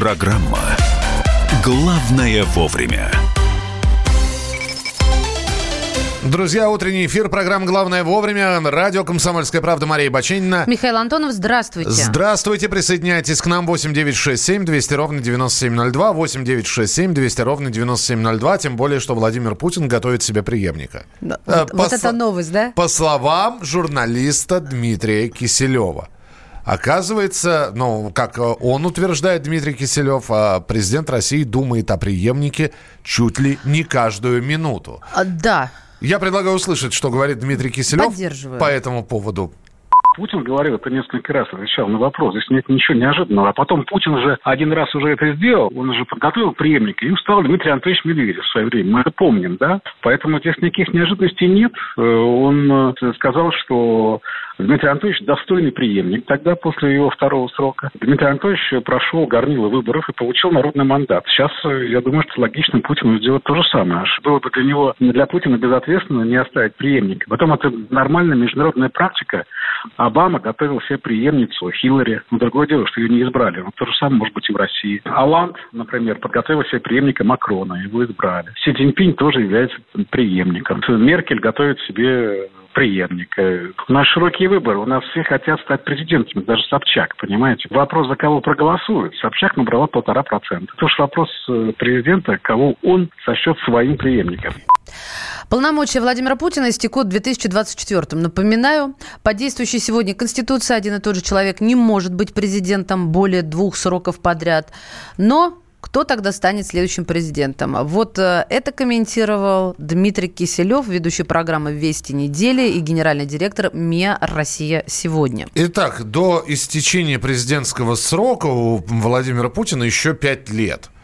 Программа «Главное вовремя». Друзья, утренний эфир, программа «Главное вовремя», радио «Комсомольская правда» Мария Баченина. Михаил Антонов, здравствуйте. Здравствуйте, присоединяйтесь к нам 8967 200 ровно 9702, 8967 200 ровно 9702, тем более, что Владимир Путин готовит себе преемника. Да, э, вот, вот это новость, да? По словам журналиста Дмитрия Киселева. Оказывается, ну, как он утверждает, Дмитрий Киселев, а президент России думает о преемнике чуть ли не каждую минуту. А, да. Я предлагаю услышать, что говорит Дмитрий Киселев по этому поводу. Путин говорил это несколько раз, отвечал на вопрос. Здесь нет ничего неожиданного. А потом Путин же один раз уже это сделал. Он уже подготовил преемника. Им стал Дмитрий Анатольевич Медведев в свое время. Мы это помним, да? Поэтому здесь никаких неожиданностей нет. Э, он э, сказал, что Дмитрий Анатольевич достойный преемник. Тогда, после его второго срока, Дмитрий Анатольевич прошел горнило выборов и получил народный мандат. Сейчас, э, я думаю, что логично Путину сделать то же самое. Было бы для него, для Путина безответственно не оставить преемника. Потом это нормальная международная практика. Обама готовил себе преемницу Хиллари. Но другое дело, что ее не избрали. Но то же самое может быть и в России. Аланд, например, подготовил себе преемника Макрона. Его избрали. Си Цзиньпинь тоже является преемником. Меркель готовит себе преемник. У нас широкий выбор. У нас все хотят стать президентами, даже Собчак, понимаете? Вопрос, за кого проголосуют. Собчак набрала полтора процента. Это уж вопрос э, президента, кого он сочтет своим преемником. Полномочия Владимира Путина истекут в 2024. Напоминаю, по действующей сегодня Конституции один и тот же человек не может быть президентом более двух сроков подряд. Но кто тогда станет следующим президентом? Вот э, это комментировал Дмитрий Киселев, ведущий программы «Вести недели» и генеральный директор МИА «Россия сегодня». Итак, до истечения президентского срока у Владимира Путина еще пять лет –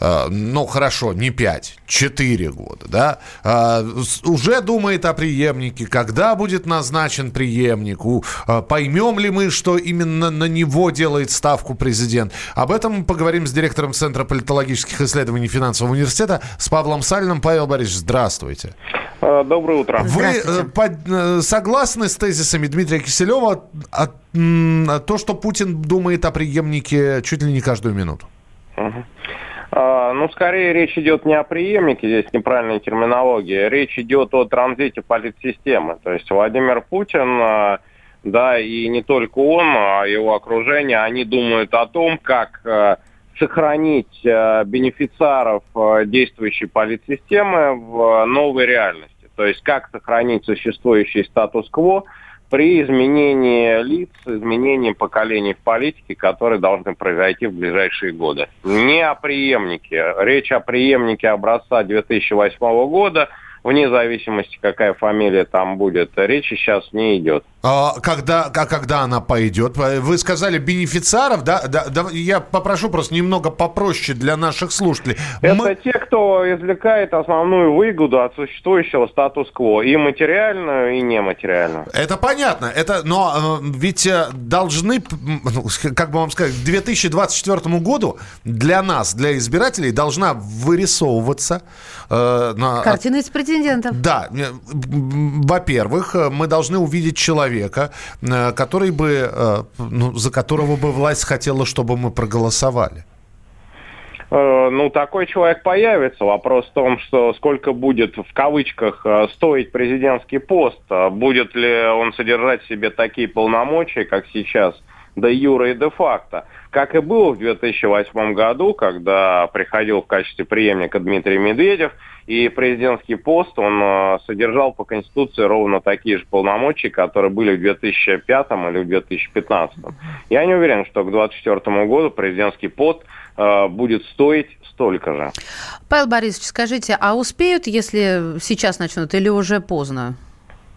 ну хорошо, не 5, 4 года, да, а, уже думает о преемнике, когда будет назначен преемник, а, поймем ли мы, что именно на него делает ставку президент. Об этом мы поговорим с директором Центра политологических исследований финансового университета, с Павлом Сальным. Павел Борисович, здравствуйте. Э, доброе утро. Вы э, согласны с тезисами Дмитрия Киселева о, о, то, что Путин думает о преемнике чуть ли не каждую минуту? Угу. А, ну, скорее речь идет не о преемнике, здесь неправильная терминология, речь идет о транзите политсистемы. То есть Владимир Путин, а, да, и не только он, а его окружение, они думают о том, как а, сохранить бенефициаров действующей политсистемы в новой реальности. То есть как сохранить существующий статус-кво, при изменении лиц, изменении поколений в политике, которые должны произойти в ближайшие годы. Не о преемнике. Речь о преемнике образца 2008 года – вне зависимости, какая фамилия там будет, речи сейчас не идет. А когда, а когда она пойдет? Вы сказали бенефициаров, да? да, да? Я попрошу просто немного попроще для наших слушателей. Это Мы... те, кто извлекает основную выгоду от существующего статус-кво, и материальную, и нематериальную. Это понятно, это, но э, ведь э, должны, ну, как бы вам сказать, к 2024 году для нас, для избирателей, должна вырисовываться... Э, на... Картина из претендентов. Да. Во-первых, мы должны увидеть человека, э, который бы, э, ну, за которого бы власть хотела, чтобы мы проголосовали. Э, ну, такой человек появится. Вопрос в том, что сколько будет в кавычках стоить президентский пост. Будет ли он содержать в себе такие полномочия, как сейчас, до юра и де факто. Как и было в 2008 году, когда приходил в качестве преемника Дмитрий Медведев – и президентский пост, он э, содержал по Конституции ровно такие же полномочия, которые были в 2005 или в 2015. Я не уверен, что к 2024 году президентский пост э, будет стоить столько же. Павел Борисович, скажите, а успеют, если сейчас начнут, или уже поздно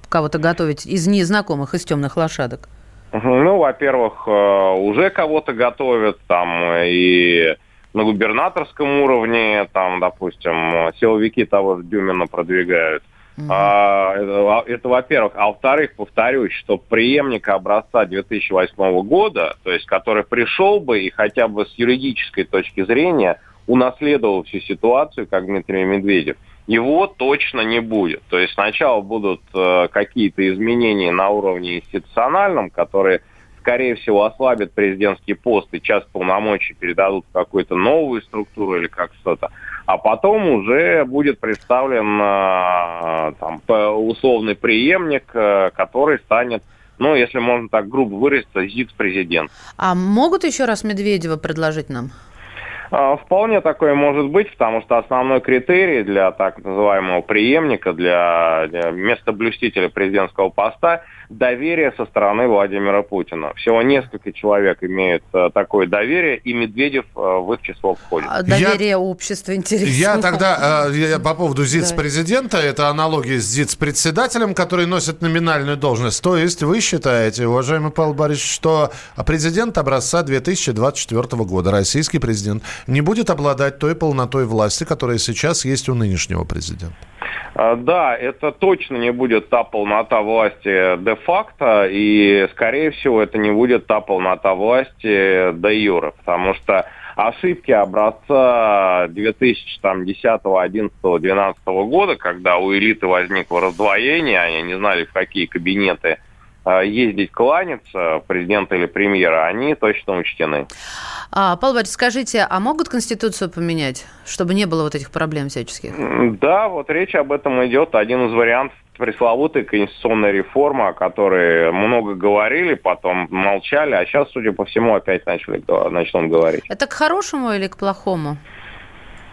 кого-то готовить из незнакомых, из темных лошадок? Ну, во-первых, э, уже кого-то готовят, там и на губернаторском уровне, там, допустим, силовики того же Дюмина продвигают. Mm-hmm. А, это, это, во-первых. А во-вторых, повторюсь, что преемника образца 2008 года, то есть который пришел бы и хотя бы с юридической точки зрения унаследовал всю ситуацию, как Дмитрий Медведев, его точно не будет. То есть сначала будут э, какие-то изменения на уровне институциональном, которые скорее всего, ослабят президентский пост и часть полномочий передадут в какую-то новую структуру или как что-то. А потом уже будет представлен э, там, условный преемник, э, который станет ну, если можно так грубо выразиться, ЗИЦ-президент. А могут еще раз Медведева предложить нам? А, вполне такое может быть, потому что основной критерий для так называемого преемника, для, для местоблюстителя президентского поста – доверие со стороны Владимира Путина. Всего несколько человек имеют э, такое доверие, и Медведев э, в их число входит. А доверие я, общества, интересно. Я тогда э, я, по поводу ЗИЦ-президента, это аналогия с ЗИЦ-председателем, который носит номинальную должность. То есть вы считаете, уважаемый Павел Борисович, что президент образца 2024 года, российский президент, не будет обладать той полнотой власти, которая сейчас есть у нынешнего президента? А, да, это точно не будет та полнота власти де-факто, и, скорее всего, это не будет та полнота власти де-юре, потому что ошибки образца 2010, 11, 12 года, когда у элиты возникло раздвоение, они не знали, в какие кабинеты а, ездить кланяться президента или премьера, они точно учтены. А, Павел Борисович, скажите, а могут Конституцию поменять, чтобы не было вот этих проблем всяческих? Да, вот речь об этом идет. Один из вариантов пресловутой конституционной реформы, о которой много говорили, потом молчали, а сейчас, судя по всему, опять начали, начнут говорить. Это к хорошему или к плохому?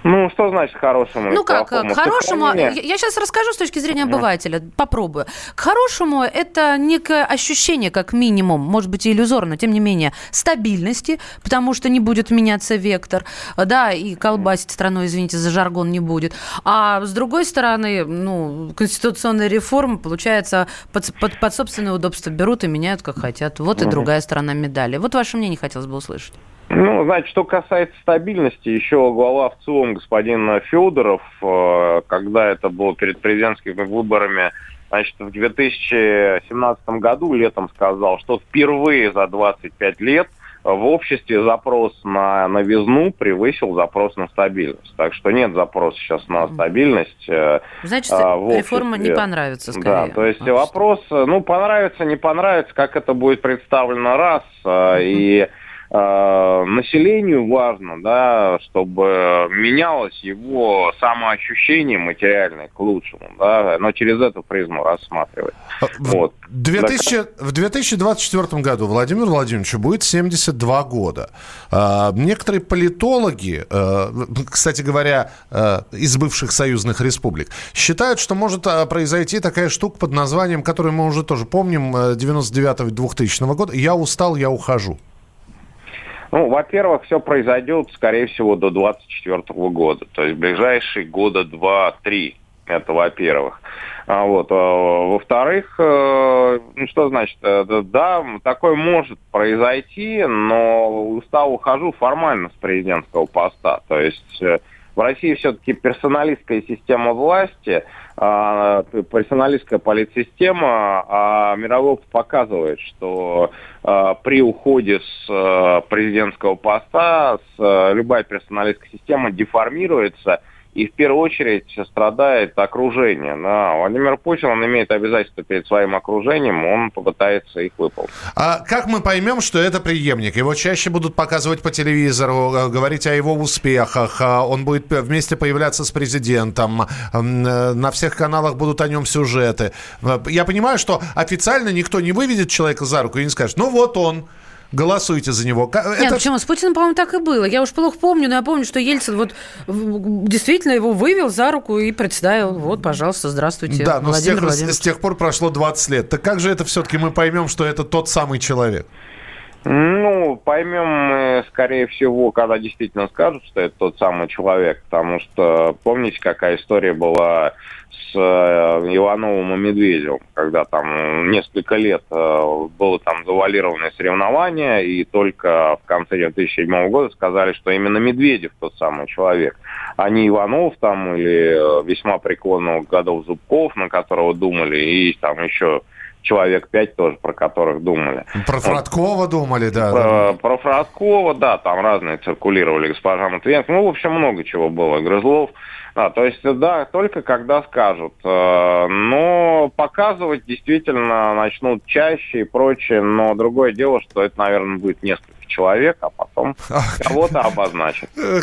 Ну, что значит хорошему? Ну как, плохому? к хорошему, я, я сейчас расскажу с точки зрения обывателя, mm. попробую. К хорошему это некое ощущение, как минимум, может быть и иллюзорно, тем не менее, стабильности, потому что не будет меняться вектор, да, и колбасить страну, извините за жаргон, не будет. А с другой стороны, ну, конституционная реформа, получается, под, под, под собственное удобство берут и меняют, как хотят. Вот mm-hmm. и другая сторона медали. Вот ваше мнение хотелось бы услышать. Ну, значит, что касается стабильности, еще глава ВЦИОМ господин Федоров, э, когда это было перед президентскими выборами, значит, в 2017 году летом сказал, что впервые за 25 лет в обществе запрос на новизну превысил запрос на стабильность. Так что нет запроса сейчас на стабильность. Э, Значит, а, реформа не понравится, скорее. Да, то есть вопрос, ну, понравится, не понравится, как это будет представлено раз, uh и Э, населению важно, да, чтобы менялось его самоощущение материальное к лучшему, да, но через эту призму рассматривать. А, в, вот. 2000, в 2024 году Владимиру Владимировичу будет 72 года. А, некоторые политологи, э, кстати говоря, э, из бывших союзных республик, считают, что может произойти такая штука под названием, которую мы уже тоже помним, 99-2000 года «Я устал, я ухожу». Ну, во-первых, все произойдет, скорее всего, до 2024 года. То есть ближайшие года два-три. Это во-первых. А вот. А, во-вторых, э, ну что значит, э, да, такое может произойти, но устал ухожу формально с президентского поста. То есть э, в России все-таки персоналистская система власти, а, персоналистская политсистема, а мировой показывает, что а, при уходе с а, президентского поста с, любая персоналистская система деформируется – и в первую очередь страдает окружение. Да. Владимир Путин, он имеет обязательства перед своим окружением, он попытается их выполнить. А как мы поймем, что это преемник? Его чаще будут показывать по телевизору, э, говорить о его успехах, а он будет вместе появляться с президентом, э, на всех каналах будут о нем сюжеты. Э, я понимаю, что официально никто не выведет человека за руку и не скажет, ну вот он, голосуйте за него. Нет, это... почему? С Путиным, по-моему, так и было. Я уж плохо помню, но я помню, что Ельцин вот действительно его вывел за руку и представил. Вот, пожалуйста, здравствуйте, Да, но с тех, с тех пор прошло 20 лет. Так как же это все-таки мы поймем, что это тот самый человек? Ну, поймем мы, скорее всего, когда действительно скажут, что это тот самый человек, потому что помните, какая история была с э, Ивановым и Медведевым, когда там несколько лет э, было там завуалированное соревнование, и только в конце 2007 года сказали, что именно Медведев тот самый человек, а не Иванов там или э, весьма преклонных годов Зубков, на которого думали, и там еще человек пять тоже, про которых думали. Про Фродкова вот. думали, да. Про, да. про Фродкова, да, там разные циркулировали, госпожа Матвиенко. Ну, в общем, много чего было. Грызлов. Да, то есть, да, только когда скажут. Э, но показывать действительно начнут чаще и прочее, но другое дело, что это, наверное, будет несколько человек, а потом кого-то обозначат. Э,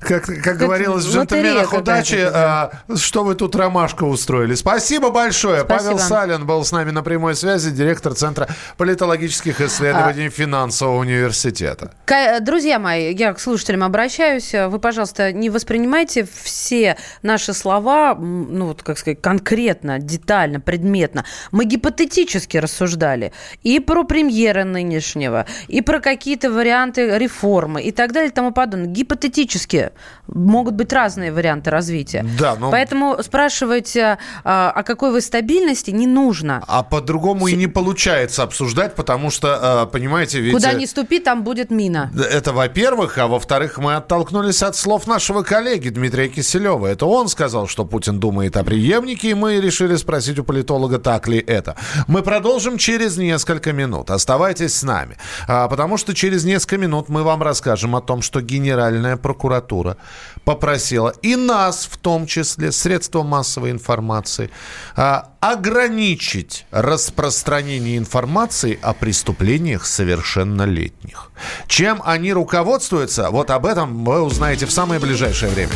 как, как говорилось в «Джентльменах удачи», а, что вы тут ромашку устроили. Спасибо большое. Павел Салин был с нами на прямой связи, директор Центра политологических исследований а... финансового университета. Друзья мои, я к слушателям обращаюсь. Вы, пожалуйста, не воспринимайте все наши слова, ну, вот, как сказать, конкретно, детально, предметно. Мы гипотетически рассуждали и про премьера нынешнего, и про какие какие-то варианты реформы и так далее и тому подобное. Гипотетически могут быть разные варианты развития. Да, но... Поэтому спрашивать, а, о какой вы стабильности, не нужно. А по-другому С... и не получается обсуждать, потому что, а, понимаете, ведь... Куда э, ни ступи, там будет мина. Это во-первых, а во-вторых, мы оттолкнулись от слов нашего коллеги Дмитрия Киселева. Это он сказал, что Путин думает о преемнике, и мы решили спросить у политолога, так ли это. Мы продолжим через несколько минут. Оставайтесь с нами. Потому что через несколько минут мы вам расскажем о том, что Генеральная прокуратура попросила и нас, в том числе, средства массовой информации, а, ограничить распространение информации о преступлениях совершеннолетних. Чем они руководствуются, вот об этом вы узнаете в самое ближайшее время.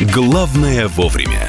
Главное вовремя.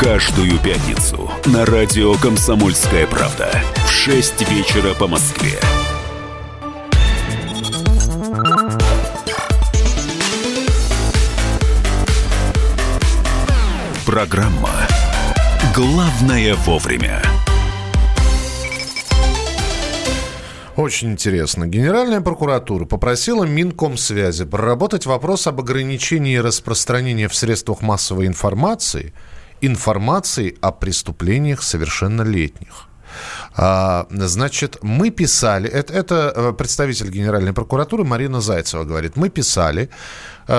Каждую пятницу на радио «Комсомольская правда» в 6 вечера по Москве. Программа «Главное вовремя». Очень интересно. Генеральная прокуратура попросила Минкомсвязи проработать вопрос об ограничении распространения в средствах массовой информации информации о преступлениях совершеннолетних. А, значит, мы писали, это, это представитель Генеральной прокуратуры Марина Зайцева говорит, мы писали,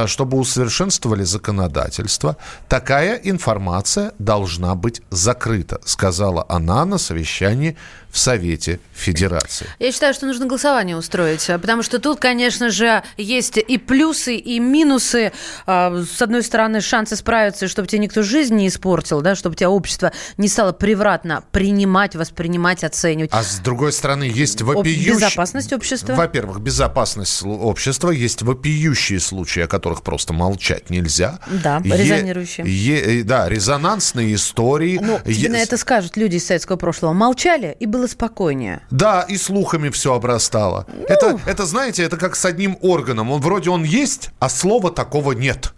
чтобы усовершенствовали законодательство, такая информация должна быть закрыта, сказала она на совещании в Совете Федерации. Я считаю, что нужно голосование устроить, а, потому что тут, конечно же, есть и плюсы, и минусы. А, с одной стороны, шансы справиться, чтобы тебе никто жизнь не испортил, да, чтобы тебя общество не стало превратно принимать, воспринимать, оценивать. А с другой стороны, есть вопиющие... Безопасность общества. Во-первых, безопасность общества. Есть вопиющие случаи, которых просто молчать нельзя. Да, резонирующие. Е... Да, резонансные истории. Ну, тебе е... на это скажут люди из советского прошлого. Молчали, и было спокойнее. Да, и слухами все обрастало. Ну... Это, это, знаете, это как с одним органом. Он вроде он есть, а слова такого нет.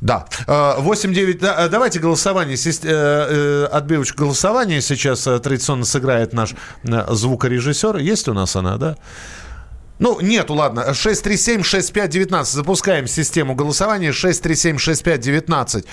Да. 8-9. Да, давайте голосование. Э, э, отбивочку голосования сейчас э, традиционно сыграет наш звукорежиссер. Есть у нас она, да? Ну, нету, ладно. 637-6519. Запускаем систему голосования. 637-6519.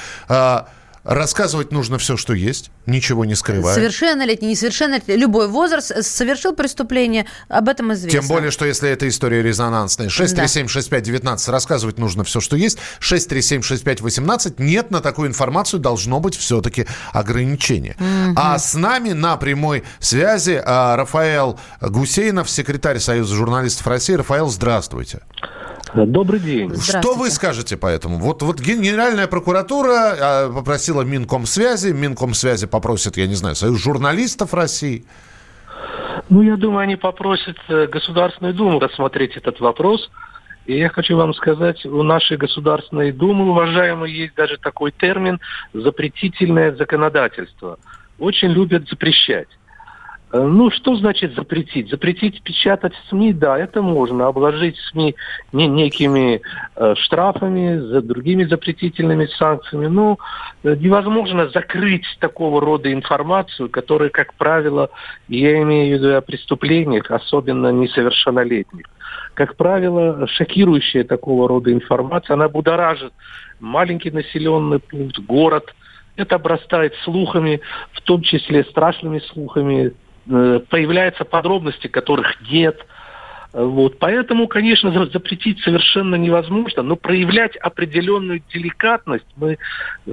Рассказывать нужно все, что есть, ничего не скрывая. Совершеннолетний, несовершеннолетний, любой возраст совершил преступление, об этом известно. Тем более, что если эта история резонансная. 6376519 да. рассказывать нужно все, что есть. 6376518 нет, на такую информацию должно быть все-таки ограничение. Угу. А с нами на прямой связи а, Рафаэл Гусейнов, секретарь Союза журналистов России. Рафаэл, здравствуйте. Добрый день. Что вы скажете по этому? Вот, вот Генеральная прокуратура а, попросила Минкомсвязи, Минкомсвязи попросит, я не знаю, Союз журналистов России. Ну, я думаю, они попросят э, Государственную Думу рассмотреть этот вопрос. И я хочу вам сказать, у нашей Государственной Думы, уважаемые, есть даже такой термин «запретительное законодательство». Очень любят запрещать. Э, ну, что значит запретить? Запретить печатать СМИ, да, это можно. Обложить СМИ не некими э, штрафами, за другими запретительными санкциями. Но э, невозможно закрыть такого рода информацию, которая, как правило, я имею в виду о преступлениях, особенно несовершеннолетних. Как правило, шокирующая такого рода информация, она будоражит маленький населенный пункт, город. Это обрастает слухами, в том числе страшными слухами, появляются подробности, которых нет. Вот. Поэтому, конечно, запретить совершенно невозможно, но проявлять определенную деликатность мы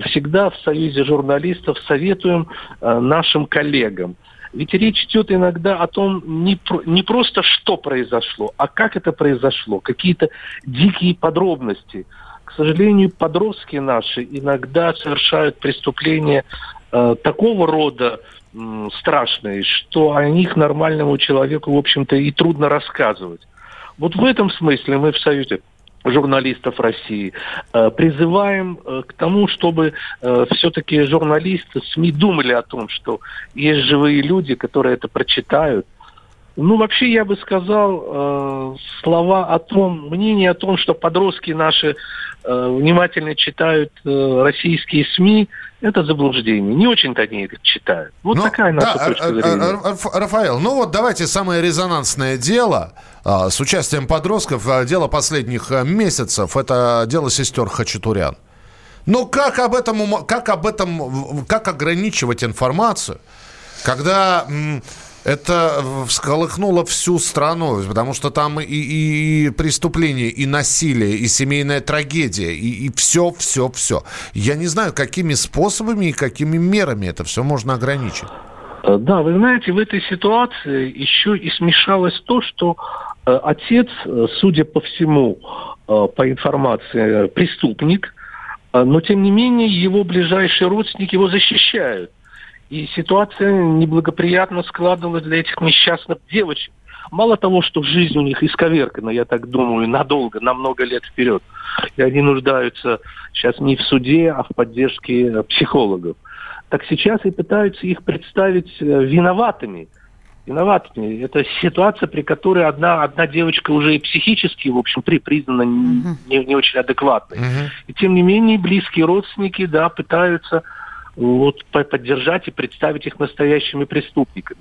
всегда в Союзе журналистов советуем э, нашим коллегам. Ведь речь идет иногда о том, не, не просто что произошло, а как это произошло, какие-то дикие подробности. К сожалению, подростки наши иногда совершают преступления э, такого рода, страшные, что о них нормальному человеку, в общем-то, и трудно рассказывать. Вот в этом смысле мы в Союзе журналистов России. Э, призываем э, к тому, чтобы э, все-таки журналисты, СМИ думали о том, что есть живые люди, которые это прочитают. Ну, вообще, я бы сказал слова о том, мнение о том, что подростки наши внимательно читают российские СМИ, это заблуждение. Не очень-то они это читают. Вот ну, такая наша да, точка зрения. Рафаэл, ну вот давайте самое резонансное дело а, с участием подростков, а, дело последних а, месяцев, это дело сестер Хачатурян. Но как об этом, как об этом, как ограничивать информацию, когда это всколыхнуло всю страну, потому что там и, и, и и насилие, и семейная трагедия, и, и все, все, все. Я не знаю, какими способами и какими мерами это все можно ограничить. Э, да, вы знаете, в этой ситуации еще и смешалось то, что э, отец, э, судя по всему, по информации, преступник, но тем не менее его ближайшие родственники его защищают. И ситуация неблагоприятно складывалась для этих несчастных девочек. Мало того, что жизнь у них исковеркана, я так думаю, надолго, на много лет вперед. И они нуждаются сейчас не в суде, а в поддержке э, психологов. Так сейчас и пытаются их представить э, виноватыми. Виноватыми. Это ситуация, при которой одна, одна девочка уже и психически, в общем, при, признана не, не очень адекватной. И тем не менее близкие родственники, да, пытаются вот, поддержать и представить их настоящими преступниками.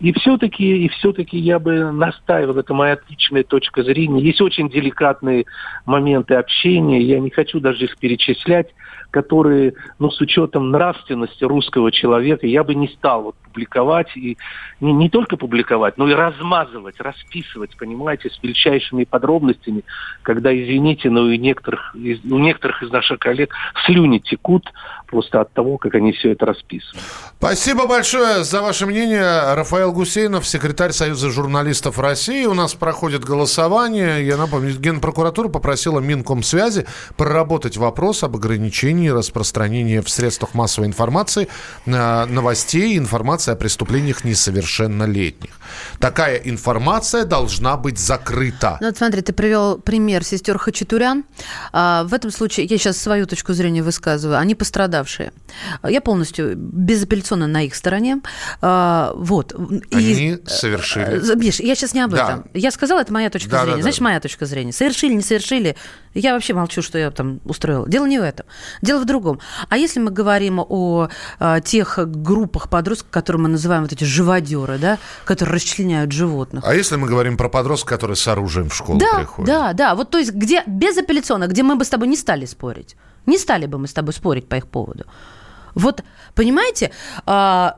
И все-таки, и все-таки я бы настаивал, это моя отличная точка зрения. Есть очень деликатные моменты общения, я не хочу даже их перечислять, которые, ну, с учетом нравственности русского человека, я бы не стал вот публиковать, и не, не только публиковать, но и размазывать, расписывать, понимаете, с величайшими подробностями, когда, извините, но у некоторых, у некоторых из наших коллег слюни текут просто от того, как они все это расписывают. Спасибо большое за ваше мнение. Рафаэл Гусейнов, секретарь Союза журналистов России. У нас проходит голосование. Я напомню, Генпрокуратура попросила Минкомсвязи проработать вопрос об ограничении распространения в средствах массовой информации э, новостей, информации о преступлениях несовершеннолетних. Такая информация должна быть закрыта. Ну, вот смотри, ты привел пример сестер Хачатурян. А, в этом случае, я сейчас свою точку зрения высказываю, они пострадавшие. Я полностью безапелляционно на их стороне. А, вот. Они и, совершили. Э, я сейчас не об да. этом. Я сказала, это моя точка да, зрения. Да, Значит, да. моя точка зрения. Совершили, не совершили. Я вообще молчу, что я там устроила. Дело не в этом. Дело в другом. А если мы говорим о, о тех группах подростков, которые мы называем вот эти живодеры, да, которые расчленяют животных. А если мы говорим про подростков, которые с оружием в школу да, приходят? Да, да. Вот то есть где безапелляционно, где мы бы с тобой не стали спорить. Не стали бы мы с тобой спорить по их поводу. Вот, понимаете, а,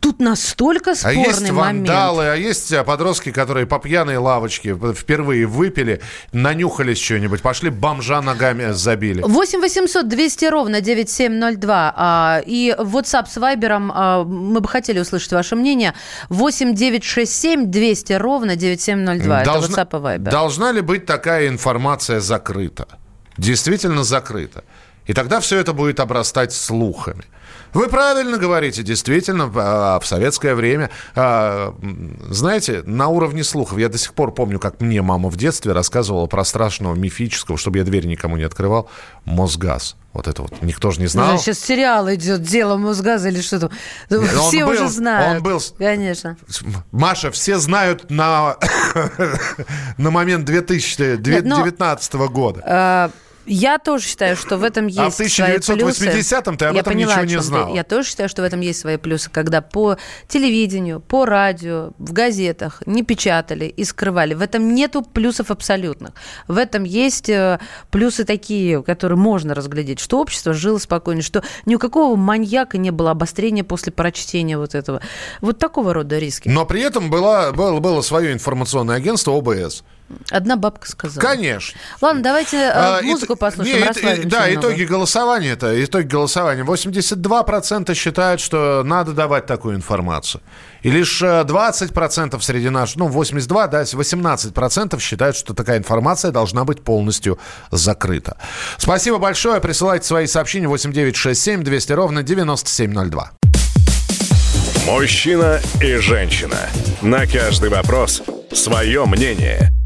тут настолько спорный а есть вандалы, момент. а есть а, подростки, которые по пьяной лавочке впервые выпили, нанюхались что-нибудь, пошли бомжа ногами забили. 8 800 200 ровно 9702. А, и WhatsApp с Вайбером а, мы бы хотели услышать ваше мнение. 8 967 200 ровно 9702. Должна, Это WhatsApp и Viber. Должна ли быть такая информация закрыта? действительно закрыто. И тогда все это будет обрастать слухами. Вы правильно говорите, действительно, а, в советское время, а, знаете, на уровне слухов, я до сих пор помню, как мне мама в детстве рассказывала про страшного мифического, чтобы я дверь никому не открывал, Мосгаз. Вот это вот никто же не знал. сейчас сериал идет «Дело Мосгаза» или что-то. Все был, уже знают. Он был... Конечно. Маша, все знают на, на момент 2019 Нет, года. А, я тоже считаю, что в этом есть А в 1980-м ты об я этом поняла, ничего не знал. Я тоже считаю, что в этом есть свои плюсы, когда по телевидению, по радио, в газетах не печатали и скрывали. В этом нету плюсов абсолютных. В этом есть э, плюсы такие, которые можно разглядеть, что общество жило спокойно, что ни у какого маньяка не было обострения после прочтения вот этого. Вот такого рода риски. Но при этом было, было, было свое информационное агентство ОБС. Одна бабка сказала. Конечно. Ладно, давайте э, а, музыку послушаем. Не, да, немного. итоги голосования это итоги голосования. 82% считают, что надо давать такую информацию. И лишь 20% э, среди наших, ну, 82, да, 18% считают, что такая информация должна быть полностью закрыта. Спасибо большое. Присылайте свои сообщения 8967 200 ровно 9702. Мужчина и женщина. На каждый вопрос свое мнение.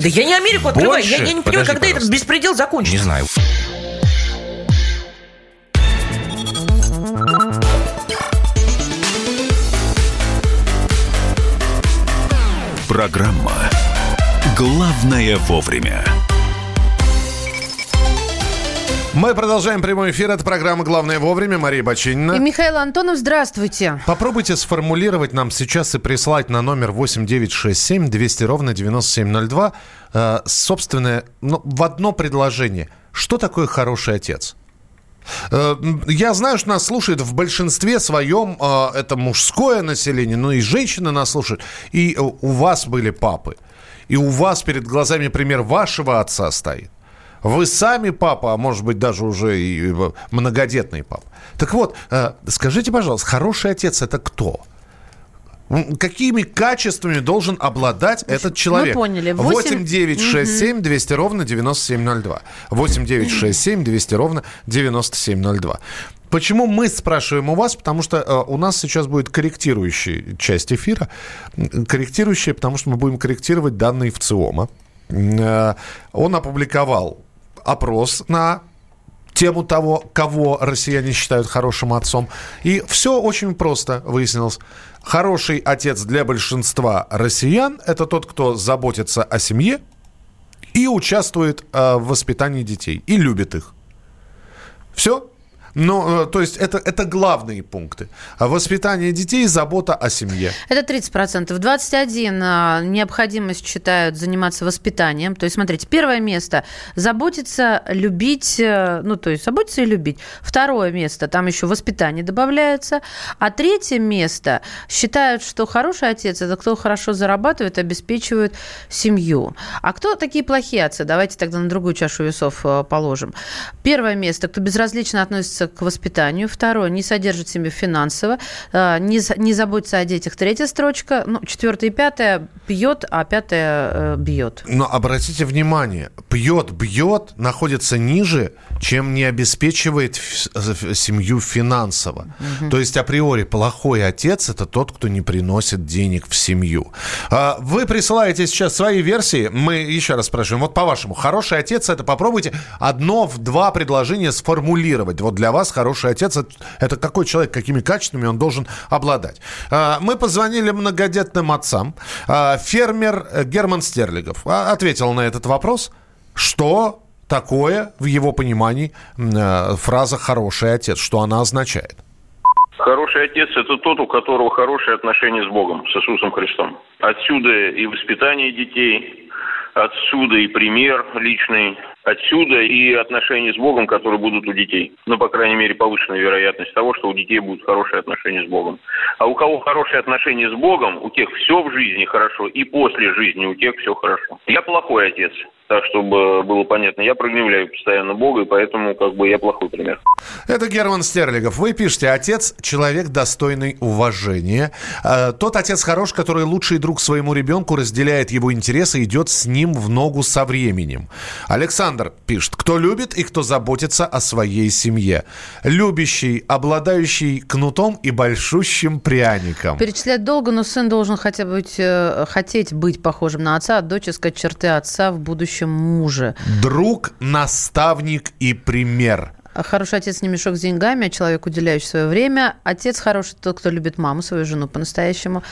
Да я не Америку открываю. Больше? Я, я не понимаю, Подожди, когда пожалуйста. этот беспредел закончится. Не знаю. Программа «Главное вовремя». Мы продолжаем прямой эфир. Это программа «Главное вовремя». Мария Бочинина. И Михаил Антонов, здравствуйте. Попробуйте сформулировать нам сейчас и прислать на номер 8967 200 ровно 9702 э, собственное, ну, в одно предложение. Что такое хороший отец? Э, я знаю, что нас слушает в большинстве своем э, это мужское население, но и женщины нас слушают. И у вас были папы. И у вас перед глазами пример вашего отца стоит. Вы сами папа, а может быть даже уже и многодетный папа. Так вот, э, скажите, пожалуйста, хороший отец это кто? Какими качествами должен обладать этот человек? Мы поняли. 8 9 6 7 200 ровно 9702. 8 9 6 7 200 ровно 9702. Почему мы спрашиваем у вас? Потому что э, у нас сейчас будет корректирующая часть эфира. Корректирующая, потому что мы будем корректировать данные в ЦИОМа. Э, он опубликовал опрос на тему того, кого россияне считают хорошим отцом. И все очень просто выяснилось. Хороший отец для большинства россиян – это тот, кто заботится о семье и участвует э, в воспитании детей, и любит их. Все, ну, то есть это, это главные пункты. Воспитание детей, забота о семье. Это 30%. 21 а, необходимость считают заниматься воспитанием. То есть, смотрите, первое место – заботиться, любить, э, ну, то есть заботиться и любить. Второе место – там еще воспитание добавляется. А третье место – считают, что хороший отец – это кто хорошо зарабатывает, обеспечивает семью. А кто такие плохие отцы? Давайте тогда на другую чашу весов э, положим. Первое место – кто безразлично относится относится к воспитанию. Второе, не содержит себя финансово, а, не, не заботится о детях. Третья строчка. Ну, четвертая и пятая пьет, а пятая э, бьет. Но обратите внимание, пьет, бьет, находится ниже, чем не обеспечивает семью финансово. Угу. То есть априори плохой отец это тот, кто не приносит денег в семью. А, вы присылаете сейчас свои версии. Мы еще раз спрашиваем. Вот по-вашему, хороший отец это попробуйте одно в два предложения сформулировать. Вот для вас хороший отец – это какой человек, какими качествами он должен обладать. А, мы позвонили многодетным отцам. А, фермер Герман Стерлигов а, ответил на этот вопрос, что такое в его понимании фраза «хороший отец», что она означает. Хороший отец – это тот, у которого хорошие отношения с Богом, с Иисусом Христом. Отсюда и воспитание детей, отсюда и пример личный, Отсюда и отношения с Богом, которые будут у детей. Ну, по крайней мере, повышенная вероятность того, что у детей будут хорошие отношения с Богом. А у кого хорошие отношения с Богом, у тех все в жизни хорошо, и после жизни у тех все хорошо. Я плохой отец так, чтобы было понятно. Я прогневляю постоянно Бога, и поэтому как бы я плохой пример. Это Герман Стерлигов. Вы пишете, отец – человек, достойный уважения. Э, тот отец хорош, который лучший друг своему ребенку, разделяет его интересы, идет с ним в ногу со временем. Александр пишет, кто любит и кто заботится о своей семье. Любящий, обладающий кнутом и большущим пряником. Перечислять долго, но сын должен хотя бы быть, э, хотеть быть похожим на отца, а дочь искать черты отца в будущем будущем муже. Друг, наставник и пример. Хороший отец не мешок с деньгами, а человек, уделяющий свое время. Отец хороший тот, кто любит маму, свою жену по-настоящему.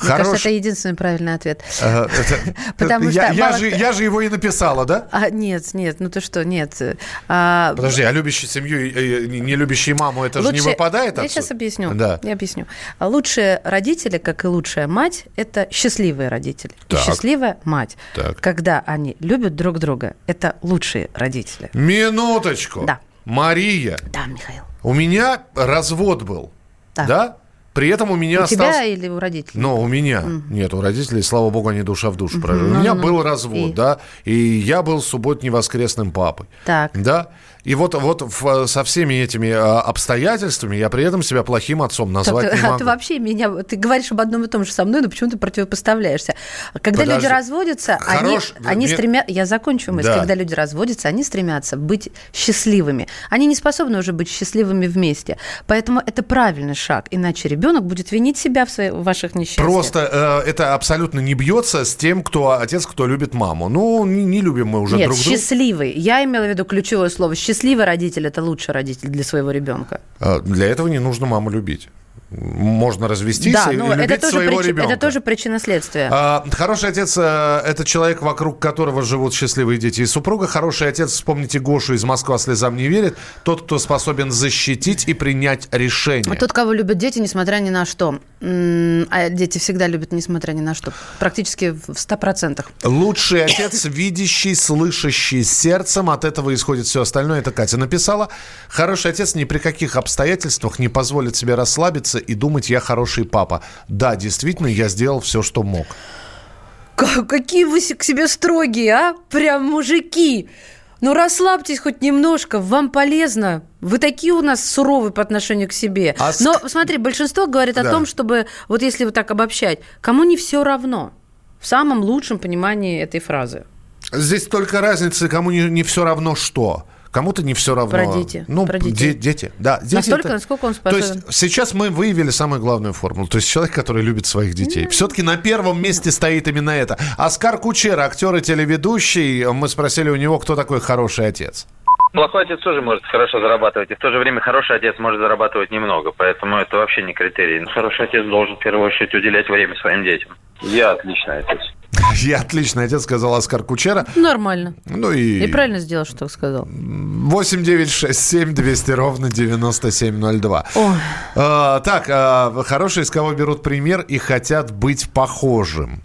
Мне Хорош... кажется, это единственный правильный ответ. Потому что я, же, его и написала, да? А, нет, нет, ну ты что, нет. А... Подожди, а любящий семью и не любящий маму, это же не выпадает? Я сейчас объясню. Да. Я объясню. Лучшие родители, как и лучшая мать, это счастливые родители. Счастливая мать. Когда они любят друг друга, это лучшие родители. Минуточку. Да. Мария. Да, Михаил. У меня развод был. Да? да? При этом у меня у остался... тебя или у родителей? Ну, у меня. Mm. Нет, у родителей, слава богу, они душа в душу прожили. Mm-hmm. У меня был развод, и... да, и я был субботне-воскресным папой. Так. Да, и вот, вот в, со всеми этими а, обстоятельствами я при этом себя плохим отцом назвать так, не могу. Ты вообще меня... Ты говоришь об одном и том же со мной, но почему ты противопоставляешься? Когда Подожди. люди разводятся, Хорош, они, они мне... стремятся... Я закончу мысль. Да. Когда люди разводятся, они стремятся быть счастливыми. Они не способны уже быть счастливыми вместе. Поэтому это правильный шаг. Иначе ребенок будет винить себя в, своих, в ваших несчастьях. Просто э, это абсолютно не бьется с тем, кто отец, кто любит маму. Ну, не, не любим мы уже Нет, друг друга. счастливый. Я имела в виду ключевое слово счастливый счастливый родитель – это лучший родитель для своего ребенка. А, для этого не нужно маму любить можно развестись да, и любить это тоже своего прич... ребенка. Это тоже причина следствия. А, хороший отец э, – это человек, вокруг которого живут счастливые дети и супруга. Хороший отец, вспомните Гошу из «Москва слезам не верит», тот, кто способен защитить и принять решение. Тот, кого любят дети, несмотря ни на что. А дети всегда любят, несмотря ни на что. Практически в 100%. Лучший отец, видящий, слышащий сердцем. От этого исходит все остальное. Это Катя написала. Хороший отец ни при каких обстоятельствах не позволит себе расслабиться и думать, я хороший папа. Да, действительно, я сделал все, что мог. Какие вы к себе строгие, а? Прям мужики. Ну, расслабьтесь хоть немножко, вам полезно. Вы такие у нас суровые по отношению к себе. А Но смотри, большинство говорит да. о том, чтобы, вот если вот так обобщать, кому не все равно. В самом лучшем понимании этой фразы. Здесь только разница, кому не, не все равно что. Кому-то не все равно. Про дети. Ну, Про дети. Де- дети. Да, дети Настолько, это... насколько он способен. То есть сейчас мы выявили самую главную формулу. То есть человек, который любит своих детей. Mm. Все-таки на первом месте стоит именно это. Оскар Кучера, актер и телеведущий. Мы спросили у него, кто такой хороший отец. Плохой отец тоже может хорошо зарабатывать, и в то же время хороший отец может зарабатывать немного, поэтому это вообще не критерий. Но хороший отец должен в первую очередь уделять время своим детям. Я отличный отец. Я отличный отец, сказал Оскар Кучера. Нормально. Ну и... И правильно сделал, что так сказал. 8 9 6 7 200 ровно 9702. А, так, а, хорошие, из кого берут пример и хотят быть похожим.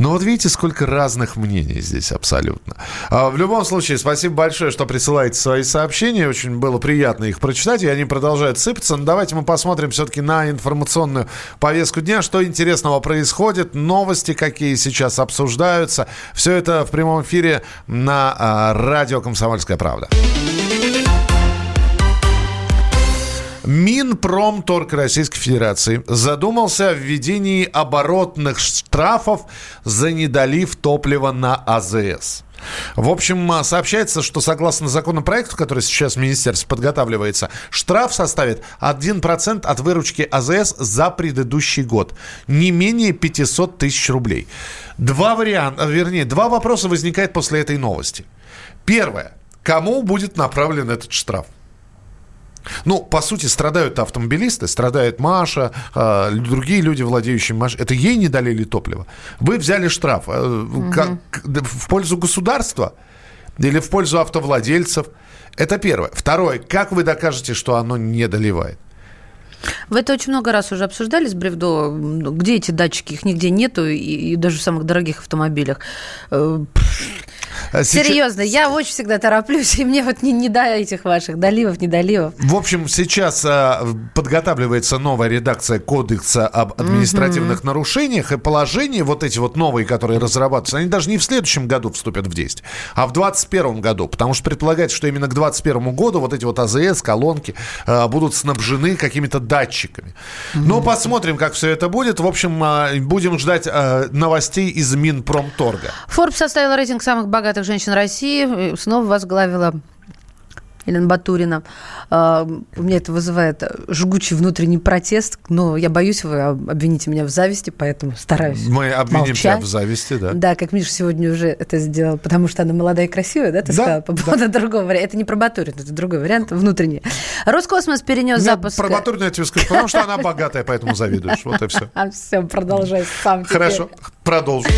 Но вот видите, сколько разных мнений здесь абсолютно. А, в любом случае, спасибо большое, что присылаете свои сообщения. Очень было приятно их прочитать, и они продолжают сыпаться. Но давайте мы посмотрим все-таки на информационную повестку дня, что интересного происходит, новости какие сейчас обсуждаются. Все это в прямом эфире на а, радио «Комсомольская правда». Минпромторг Российской Федерации задумался о введении оборотных штрафов за недолив топлива на АЗС. В общем, сообщается, что согласно законопроекту, который сейчас в министерстве подготавливается, штраф составит 1% от выручки АЗС за предыдущий год. Не менее 500 тысяч рублей. Два варианта, вернее, два вопроса возникает после этой новости. Первое. Кому будет направлен этот штраф? Ну, по сути, страдают автомобилисты, страдает Маша, э, другие люди, владеющие Машей. Это ей не долили топливо. Вы взяли штраф э, угу. как, в пользу государства или в пользу автовладельцев. Это первое. Второе. Как вы докажете, что оно не доливает? Вы это очень много раз уже обсуждали с Бревдо. Где эти датчики? Их нигде нету, и, и даже в самых дорогих автомобилях. А сейчас- Серьезно, я очень всегда тороплюсь, и мне вот не, не до этих ваших доливов, недоливов. В общем, сейчас а, подготавливается новая редакция Кодекса об административных нарушениях, и положения вот эти вот новые, которые разрабатываются, они даже не в следующем году вступят в действие, а в 2021 году, потому что предполагается, что именно к 2021 году вот эти вот АЗС, колонки а, будут снабжены какими-то датчиками. Ну, посмотрим, как все это будет. В общем, а, будем ждать а, новостей из Минпромторга. Forbes составила рейтинг самых богатых женщин России. и Снова возглавила Елена Батурина. А, У меня это вызывает жгучий внутренний протест, но я боюсь, вы обвините меня в зависти, поэтому стараюсь Мы обвиним тебя молчать. в зависти, да? Да, как Миша сегодня уже это сделал, потому что она молодая и красивая, да, ты Да, сказала? По поводу другого варианта. Это не про Батурину, это другой вариант, внутренний. Роскосмос перенес Нет, запуск... Про Батурину я тебе скажу, потому что она богатая, поэтому завидуешь. Вот и все. А, все, продолжай сам. Хорошо, продолжим.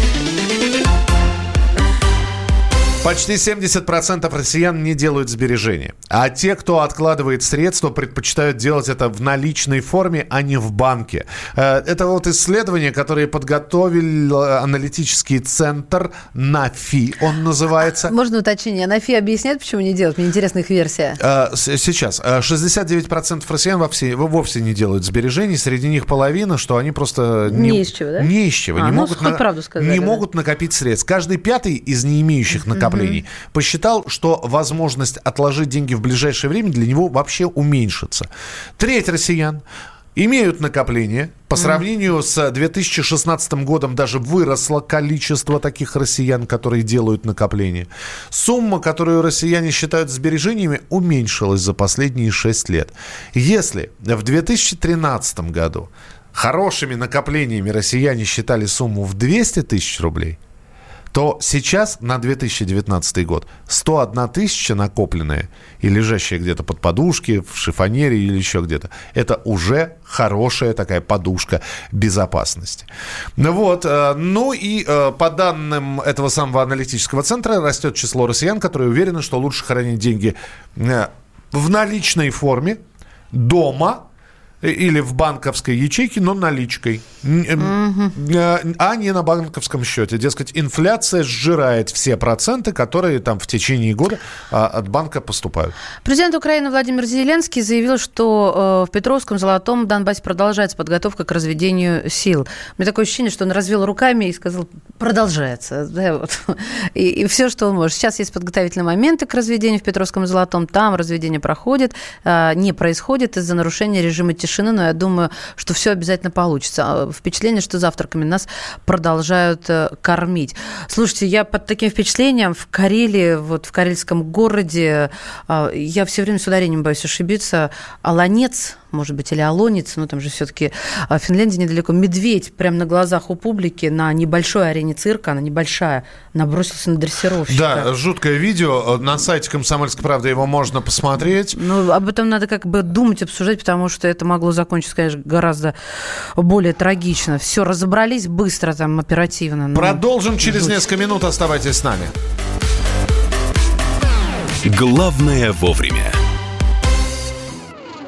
Почти 70% россиян не делают сбережения. А те, кто откладывает средства, предпочитают делать это в наличной форме, а не в банке. Э, Это вот исследование, которое подготовил э, аналитический центр НАФИ, он называется. Можно уточнение? Нафи объясняет, почему не делать? Мне интересна их версия. Э, Сейчас. Э, 69% россиян вовсе, вовсе не делают сбережений. Среди них половина, что они просто... Не из чего, да? Не из чего. А, не ну, могут, правду сказали, не да. могут накопить средств. Каждый пятый из не имеющих накоплений посчитал, что возможность отложить деньги в ближайшее время для него вообще уменьшится. Треть россиян имеют накопление. По сравнению с 2016 годом даже выросло количество таких россиян, которые делают накопление. Сумма, которую россияне считают сбережениями, уменьшилась за последние 6 лет. Если в 2013 году хорошими накоплениями россияне считали сумму в 200 тысяч рублей, то сейчас на 2019 год 101 тысяча накопленная и лежащая где-то под подушки, в шифонере или еще где-то, это уже хорошая такая подушка безопасности. Ну Вот. э, Ну и э, по данным этого самого аналитического центра растет число россиян, которые уверены, что лучше хранить деньги э, в наличной форме, дома, или в банковской ячейке, но наличкой, эм, э, а не на банковском счете. Дескать, инфляция сжирает все проценты, которые там в течение года а, от банка поступают. Президент Украины Владимир Зеленский заявил, что э, в Петровском, Золотом Донбассе продолжается подготовка к разведению сил. У меня такое ощущение, что он развел руками и сказал, продолжается. Да, вот. и, все, что он может. Сейчас есть подготовительные моменты к разведению в Петровском, Золотом. Там разведение проходит, э, не происходит из-за нарушения режима тишины, но я думаю, что все обязательно получится. А, Впечатление, что завтраками нас продолжают э, кормить. Слушайте, я под таким впечатлением в Карелии, вот в карельском городе, а, я все время с ударением боюсь ошибиться, Аланец, может быть, или Алонец, ну там же все-таки Финляндия недалеко, медведь прямо на глазах у публики на небольшой арене цирка, она небольшая, набросился на дрессировщика. Да, жуткое видео. На сайте «Комсомольской правды» его можно посмотреть. Ну, об этом надо как бы думать, обсуждать, потому что это могло закончиться, конечно, гораздо более трагично. Все, разобрались быстро, там, оперативно. ну, Продолжим через жуть. несколько минут. Оставайтесь с нами. Главное вовремя.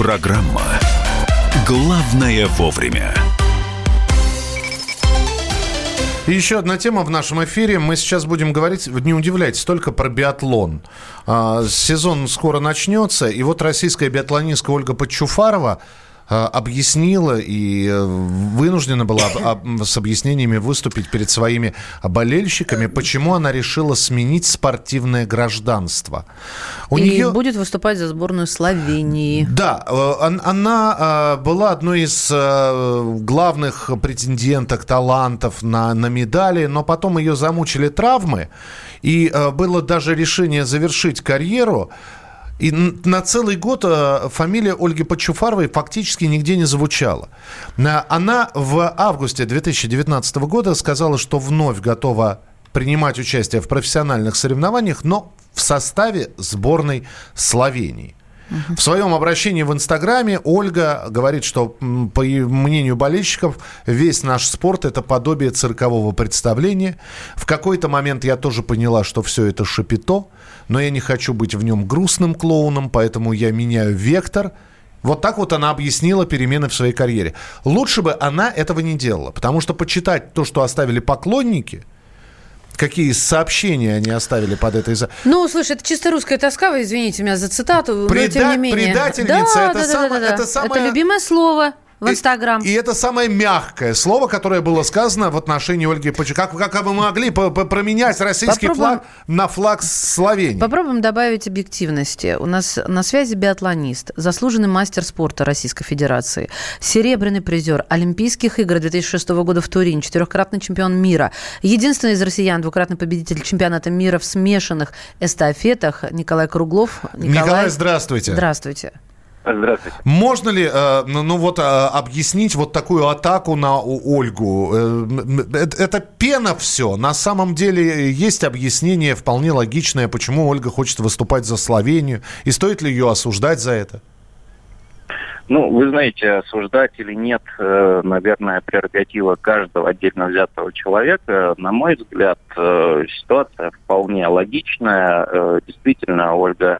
Программа «Главное вовремя». И еще одна тема в нашем эфире. Мы сейчас будем говорить, не удивляйтесь, только про биатлон. А, сезон скоро начнется, и вот российская биатлонистка Ольга Подчуфарова объяснила и э, вынуждена была с объяснениями выступить перед своими болельщиками, почему она решила сменить спортивное гражданство. У и нее... будет выступать за сборную Словении. Да, она была одной из главных претенденток, талантов на, на медали, но потом ее замучили травмы, и было даже решение завершить карьеру и на целый год э, фамилия Ольги Почуфаровой фактически нигде не звучала. Она в августе 2019 года сказала, что вновь готова принимать участие в профессиональных соревнованиях, но в составе сборной Словении. В своем обращении в Инстаграме Ольга говорит, что, по мнению болельщиков, весь наш спорт – это подобие циркового представления. В какой-то момент я тоже поняла, что все это шапито – но я не хочу быть в нем грустным клоуном, поэтому я меняю вектор. Вот так вот она объяснила перемены в своей карьере. Лучше бы она этого не делала, потому что почитать то, что оставили поклонники, какие сообщения они оставили под этой... Ну, слушай, это чисто русская тоска, извините меня за цитату, Преда... но тем не менее. Предательница, да, это, да, само... да, да, да. это самое... Это любимое слово в Инстаграм. И, и это самое мягкое слово, которое было сказано в отношении Ольги Почек. Как, как вы могли променять российский Попробуем... флаг на флаг Словении? Попробуем добавить объективности. У нас на связи биатлонист, заслуженный мастер спорта Российской Федерации, серебряный призер Олимпийских игр 2006 года в Турине, четырехкратный чемпион мира, единственный из россиян, двукратный победитель чемпионата мира в смешанных эстафетах Николай Круглов. Николай, Николай здравствуйте. Здравствуйте. Здравствуйте. Можно ли, э, ну, ну вот, э, объяснить вот такую атаку на Ольгу? Э, это, это пена все. На самом деле есть объяснение вполне логичное, почему Ольга хочет выступать за Словению. И стоит ли ее осуждать за это? Ну, вы знаете, осуждать или нет, наверное, прерогатива каждого отдельно взятого человека. На мой взгляд, ситуация вполне логичная. Действительно, Ольга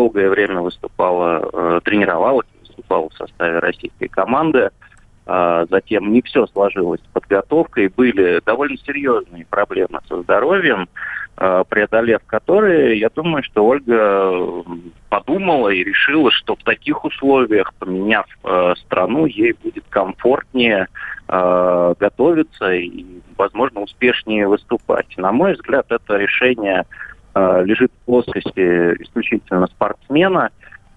долгое время выступала, э, тренировалась, выступала в составе российской команды. А, затем не все сложилось с подготовкой, были довольно серьезные проблемы со здоровьем, а, преодолев которые, я думаю, что Ольга подумала и решила, что в таких условиях, поменяв э, страну, ей будет комфортнее э, готовиться и, возможно, успешнее выступать. На мой взгляд, это решение лежит в плоскости исключительно спортсмена.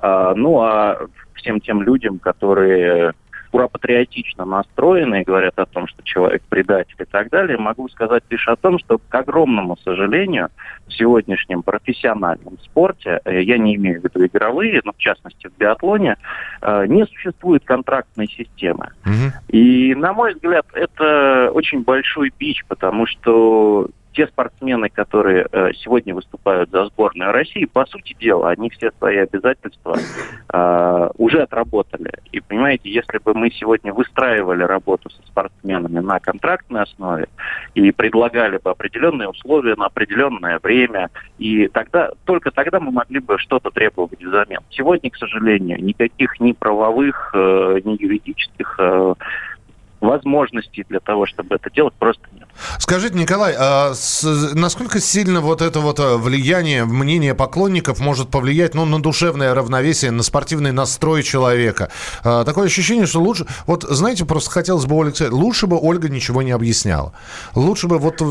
Э, ну а всем тем людям, которые ура-патриотично настроены и говорят о том, что человек предатель и так далее, могу сказать лишь о том, что, к огромному сожалению, в сегодняшнем профессиональном спорте, э, я не имею в виду игровые, но в частности в биатлоне, не существует контрактной системы. Угу. И, на мой взгляд, это очень большой бич, потому что те спортсмены, которые э, сегодня выступают за сборную России, по сути дела, они все свои обязательства э, уже отработали. И понимаете, если бы мы сегодня выстраивали работу со спортсменами на контрактной основе и предлагали бы определенные условия на определенное время, и тогда только тогда мы могли бы что-то требовать взамен. Сегодня, к сожалению, никаких ни правовых, э, ни юридических э, возможностей для того, чтобы это делать, просто нет. Скажите, Николай, а с, насколько сильно вот это вот э, влияние, мнение поклонников может повлиять ну, на душевное равновесие, на спортивный настрой человека? А, такое ощущение, что лучше... Вот, знаете, просто хотелось бы Ольга сказать, лучше бы Ольга ничего не объясняла. Лучше бы вот...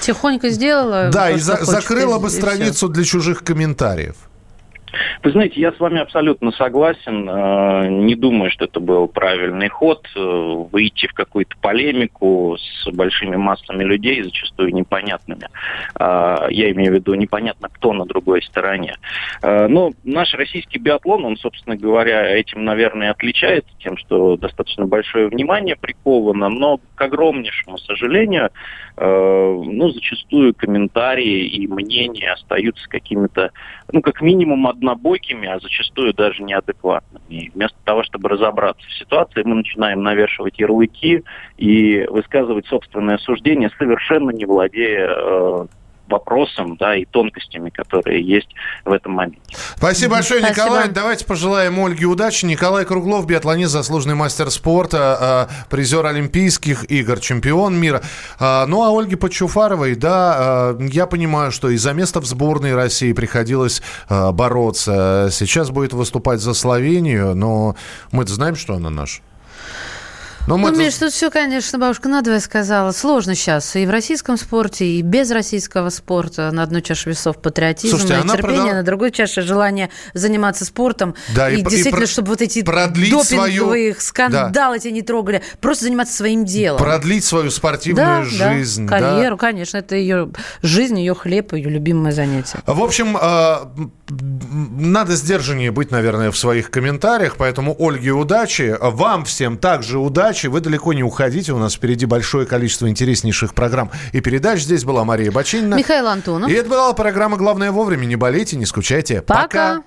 Тихонько сделала. Да, и за, закрыла бы страницу для чужих комментариев. Вы знаете, я с вами абсолютно согласен. Э, не думаю, что это был правильный ход. Э, выйти в какую-то полемику с большими массами людей, зачастую непонятными. Э, я имею в виду непонятно, кто на другой стороне. Но наш российский биатлон, он, собственно говоря, этим, наверное, отличается тем, что достаточно большое внимание приковано, но, к огромнейшему сожалению, ну, зачастую комментарии и мнения остаются какими-то, ну, как минимум, однобокими, а зачастую даже неадекватными. И вместо того, чтобы разобраться в ситуации, мы начинаем навешивать ярлыки и высказывать собственное суждение, совершенно не владея э, вопросам, да, и тонкостями, которые есть в этом моменте. Спасибо большое, Спасибо. Николай. Давайте пожелаем Ольге удачи. Николай Круглов, биатлонист, заслуженный мастер спорта, э, призер Олимпийских игр, чемпион мира. А, Ну, а Ольге Почуфаровой, да, э, я понимаю, что и за место в сборной России приходилось бороться. Сейчас будет выступать за Словению, но мы-то знаем, что она наша. Но Ну, мы-то- Миш, тут все, конечно, бабушка надвое сказала. Сложно сейчас и в российском спорте, и без российского спорта. На одну чашу весов патриотизм Слушайте, и терпение, продала- на другой чаше желание заниматься спортом. Да, и и, и действительно, пр- чтобы вот эти допинговые свою- скандалы тебя не трогали. Просто заниматься своим делом. продлить свою спортивную да, жизнь. да, да. карьеру, конечно. Это ее жизнь, ее хлеб, ее любимое занятие. В общем, м, надо сдержаннее быть, наверное, в своих комментариях, поэтому Ольге удачи, вам всем также удачи, вы далеко не уходите, у нас впереди большое количество интереснейших программ и передач. Здесь была Мария Бачинина. Михаил Антонов. И это была программа «Главное вовремя». Не болейте, не скучайте. Пока.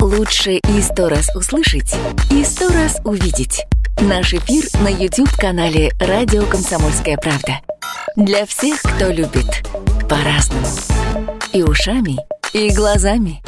Лучше и сто раз услышать, и сто раз увидеть. Наш эфир на YouTube-канале «Радио Комсомольская правда». Для всех, кто любит по-разному. И ушами, и глазами.